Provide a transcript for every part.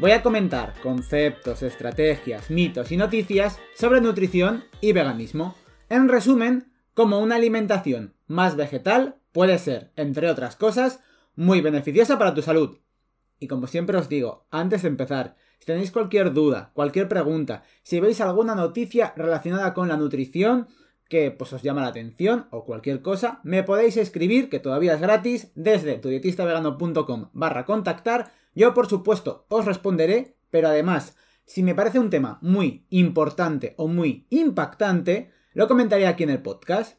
voy a comentar conceptos, estrategias, mitos y noticias sobre nutrición y veganismo. En resumen, como una alimentación más vegetal puede ser, entre otras cosas, muy beneficiosa para tu salud. Y como siempre os digo, antes de empezar, si tenéis cualquier duda, cualquier pregunta, si veis alguna noticia relacionada con la nutrición, que pues, os llama la atención o cualquier cosa, me podéis escribir, que todavía es gratis, desde tudietistavegano.com barra contactar. Yo, por supuesto, os responderé, pero además, si me parece un tema muy importante o muy impactante, lo comentaré aquí en el podcast.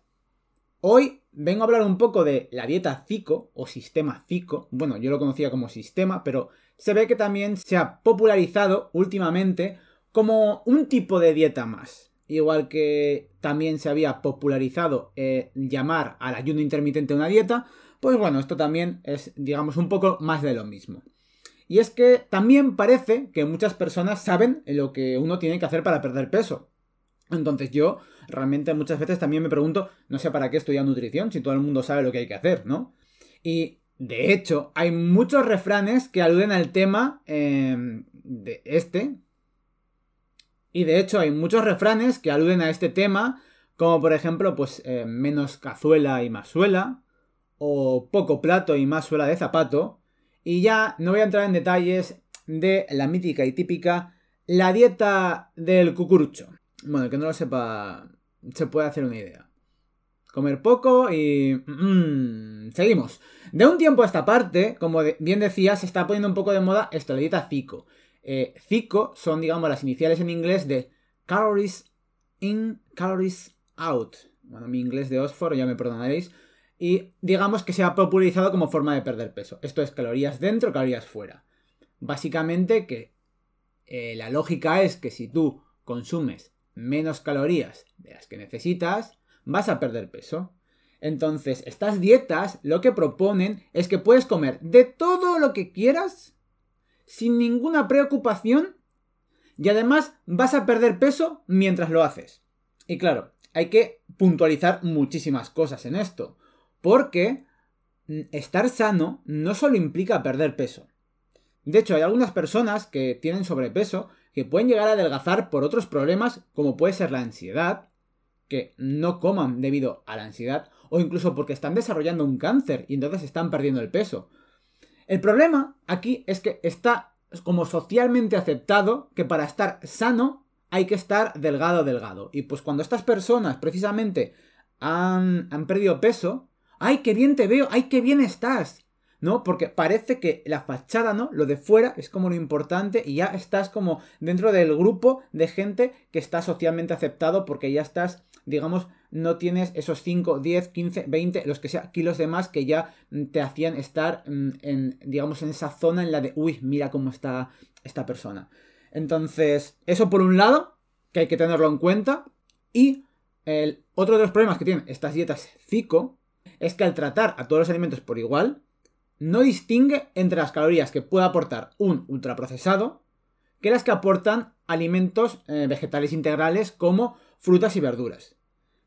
Hoy vengo a hablar un poco de la dieta CICO o sistema CICO. Bueno, yo lo conocía como sistema, pero se ve que también se ha popularizado últimamente como un tipo de dieta más igual que también se había popularizado eh, llamar al ayuno intermitente una dieta, pues bueno, esto también es, digamos, un poco más de lo mismo. Y es que también parece que muchas personas saben lo que uno tiene que hacer para perder peso. Entonces yo realmente muchas veces también me pregunto, no sé para qué estudiar nutrición si todo el mundo sabe lo que hay que hacer, ¿no? Y de hecho, hay muchos refranes que aluden al tema eh, de este, y de hecho hay muchos refranes que aluden a este tema, como por ejemplo, pues eh, menos cazuela y más suela, o poco plato y más suela de zapato. Y ya no voy a entrar en detalles de la mítica y típica la dieta del cucurucho. Bueno, el que no lo sepa, se puede hacer una idea. Comer poco y... Mm, seguimos. De un tiempo a esta parte, como bien decía, se está poniendo un poco de moda esto, la dieta Zico. Eh, CICO son, digamos, las iniciales en inglés de Calories In, Calories Out. Bueno, mi inglés de Oxford, ya me perdonaréis. Y digamos que se ha popularizado como forma de perder peso. Esto es calorías dentro, calorías fuera. Básicamente que eh, la lógica es que si tú consumes menos calorías de las que necesitas, vas a perder peso. Entonces, estas dietas lo que proponen es que puedes comer de todo lo que quieras sin ninguna preocupación y además vas a perder peso mientras lo haces. Y claro, hay que puntualizar muchísimas cosas en esto, porque mm, estar sano no solo implica perder peso. De hecho, hay algunas personas que tienen sobrepeso que pueden llegar a adelgazar por otros problemas como puede ser la ansiedad, que no coman debido a la ansiedad, o incluso porque están desarrollando un cáncer y entonces están perdiendo el peso. El problema aquí es que está como socialmente aceptado que para estar sano hay que estar delgado, delgado. Y pues cuando estas personas precisamente han, han perdido peso, ¡ay, qué bien te veo! ¡ay, qué bien estás! ¿no? Porque parece que la fachada, ¿no? Lo de fuera es como lo importante y ya estás como dentro del grupo de gente que está socialmente aceptado porque ya estás digamos, no tienes esos 5, 10, 15, 20, los que sea, kilos de más que ya mm, te hacían estar mm, en, digamos, en esa zona en la de, uy, mira cómo está esta persona. Entonces, eso por un lado, que hay que tenerlo en cuenta. Y el otro de los problemas que tienen estas dietas FICO es que al tratar a todos los alimentos por igual, no distingue entre las calorías que puede aportar un ultraprocesado que las que aportan alimentos eh, vegetales integrales como frutas y verduras.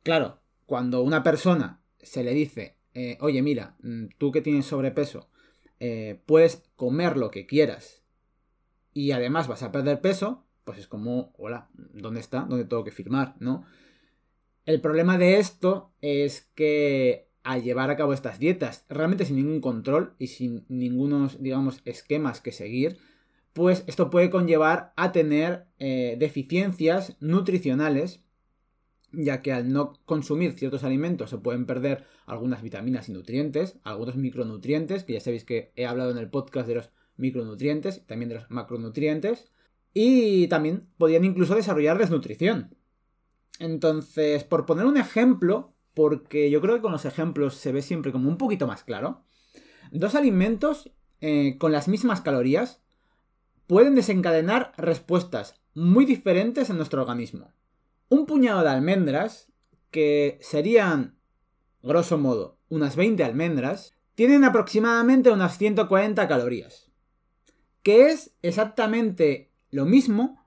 Claro, cuando una persona se le dice, eh, oye, mira, mm, tú que tienes sobrepeso, eh, puedes comer lo que quieras y además vas a perder peso, pues es como, hola, ¿dónde está? ¿Dónde tengo que firmar? ¿No? El problema de esto es que al llevar a cabo estas dietas, realmente sin ningún control y sin ningunos, digamos, esquemas que seguir, pues esto puede conllevar a tener eh, deficiencias nutricionales, ya que al no consumir ciertos alimentos se pueden perder algunas vitaminas y nutrientes, algunos micronutrientes, que ya sabéis que he hablado en el podcast de los micronutrientes, también de los macronutrientes, y también podrían incluso desarrollar desnutrición. Entonces, por poner un ejemplo, porque yo creo que con los ejemplos se ve siempre como un poquito más claro, dos alimentos eh, con las mismas calorías pueden desencadenar respuestas muy diferentes en nuestro organismo. Un puñado de almendras, que serían, grosso modo, unas 20 almendras, tienen aproximadamente unas 140 calorías. Que es exactamente lo mismo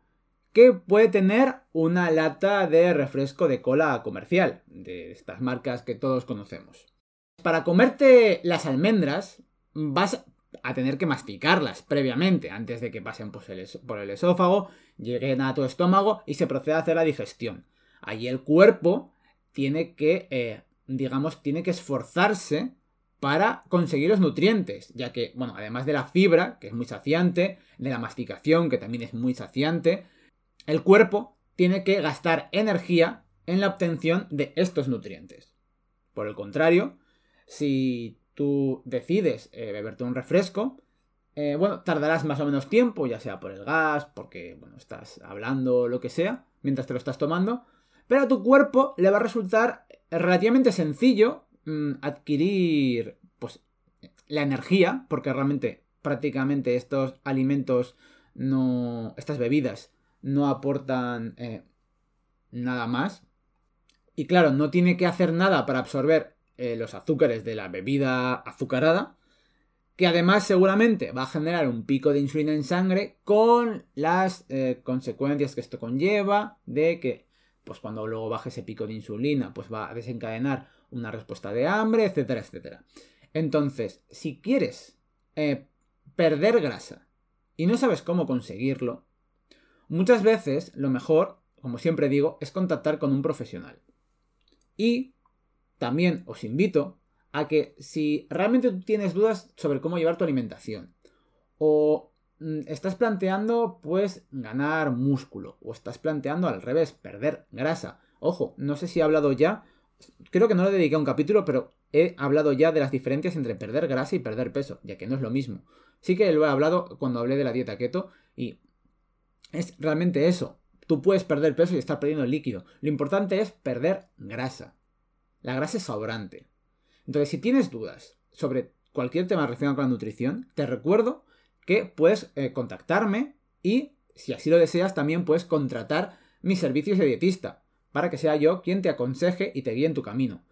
que puede tener una lata de refresco de cola comercial, de estas marcas que todos conocemos. Para comerte las almendras, vas a tener que masticarlas previamente, antes de que pasen por el esófago, lleguen a tu estómago y se proceda a hacer la digestión. Allí el cuerpo tiene que, eh, digamos, tiene que esforzarse para conseguir los nutrientes, ya que, bueno, además de la fibra, que es muy saciante, de la masticación, que también es muy saciante, el cuerpo tiene que gastar energía en la obtención de estos nutrientes. Por el contrario, si tú decides eh, beberte un refresco, eh, bueno, tardarás más o menos tiempo, ya sea por el gas, porque, bueno, estás hablando, lo que sea, mientras te lo estás tomando, pero a tu cuerpo le va a resultar relativamente sencillo mm, adquirir, pues, la energía, porque realmente, prácticamente estos alimentos no, estas bebidas no aportan eh, nada más. Y claro, no tiene que hacer nada para absorber eh, los azúcares de la bebida azucarada, que además seguramente va a generar un pico de insulina en sangre con las eh, consecuencias que esto conlleva de que pues cuando luego baje ese pico de insulina pues va a desencadenar una respuesta de hambre, etcétera, etcétera. Entonces, si quieres perder grasa y no sabes cómo conseguirlo, muchas veces lo mejor, como siempre digo, es contactar con un profesional. Y también os invito a que si realmente tienes dudas sobre cómo llevar tu alimentación o mm, estás planteando pues ganar músculo o estás planteando al revés perder grasa. Ojo, no sé si he hablado ya, creo que no le dediqué a un capítulo, pero he hablado ya de las diferencias entre perder grasa y perder peso, ya que no es lo mismo. Sí que lo he hablado cuando hablé de la dieta keto y es realmente eso. Tú puedes perder peso y estar perdiendo líquido. Lo importante es perder grasa. La grasa es sobrante. Entonces, si tienes dudas sobre cualquier tema relacionado con la nutrición, te recuerdo que puedes eh, contactarme y, si así lo deseas, también puedes contratar mis servicios de dietista para que sea yo quien te aconseje y te guíe en tu camino.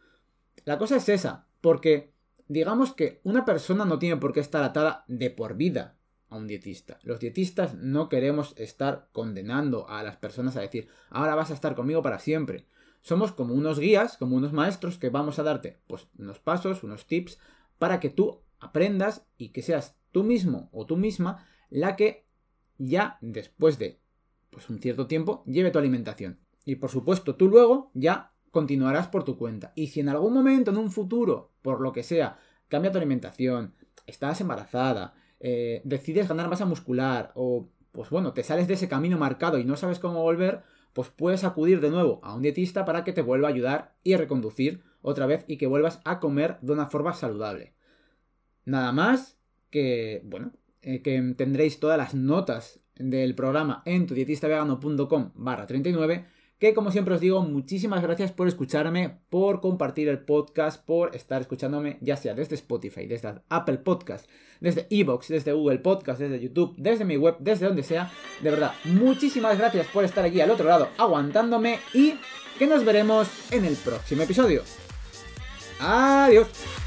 La cosa es esa, porque digamos que una persona no tiene por qué estar atada de por vida un dietista. Los dietistas no queremos estar condenando a las personas a decir, ahora vas a estar conmigo para siempre somos como unos guías, como unos maestros que vamos a darte pues unos pasos, unos tips para que tú aprendas y que seas tú mismo o tú misma la que ya después de pues un cierto tiempo lleve tu alimentación. Y por supuesto, tú luego ya continuarás por tu cuenta. Y si en algún momento, en un futuro, por lo que sea, cambia tu alimentación, estás embarazada, eh, decides ganar masa muscular o pues bueno, te sales de ese camino marcado y no sabes cómo volver, pues puedes acudir de nuevo a un dietista para que te vuelva a ayudar y reconducir otra vez y que vuelvas a comer de una forma saludable. Nada más que, bueno, eh, que tendréis todas las notas del programa en tudietistavegano.com barra 39 que como siempre os digo, muchísimas gracias por escucharme, por compartir el podcast, por estar escuchándome ya sea desde Spotify, desde Apple Podcast, desde Evox, desde Google Podcast, desde YouTube, desde mi web, desde donde sea. De verdad, muchísimas gracias por estar aquí al otro lado aguantándome y que nos veremos en el próximo episodio. Adiós.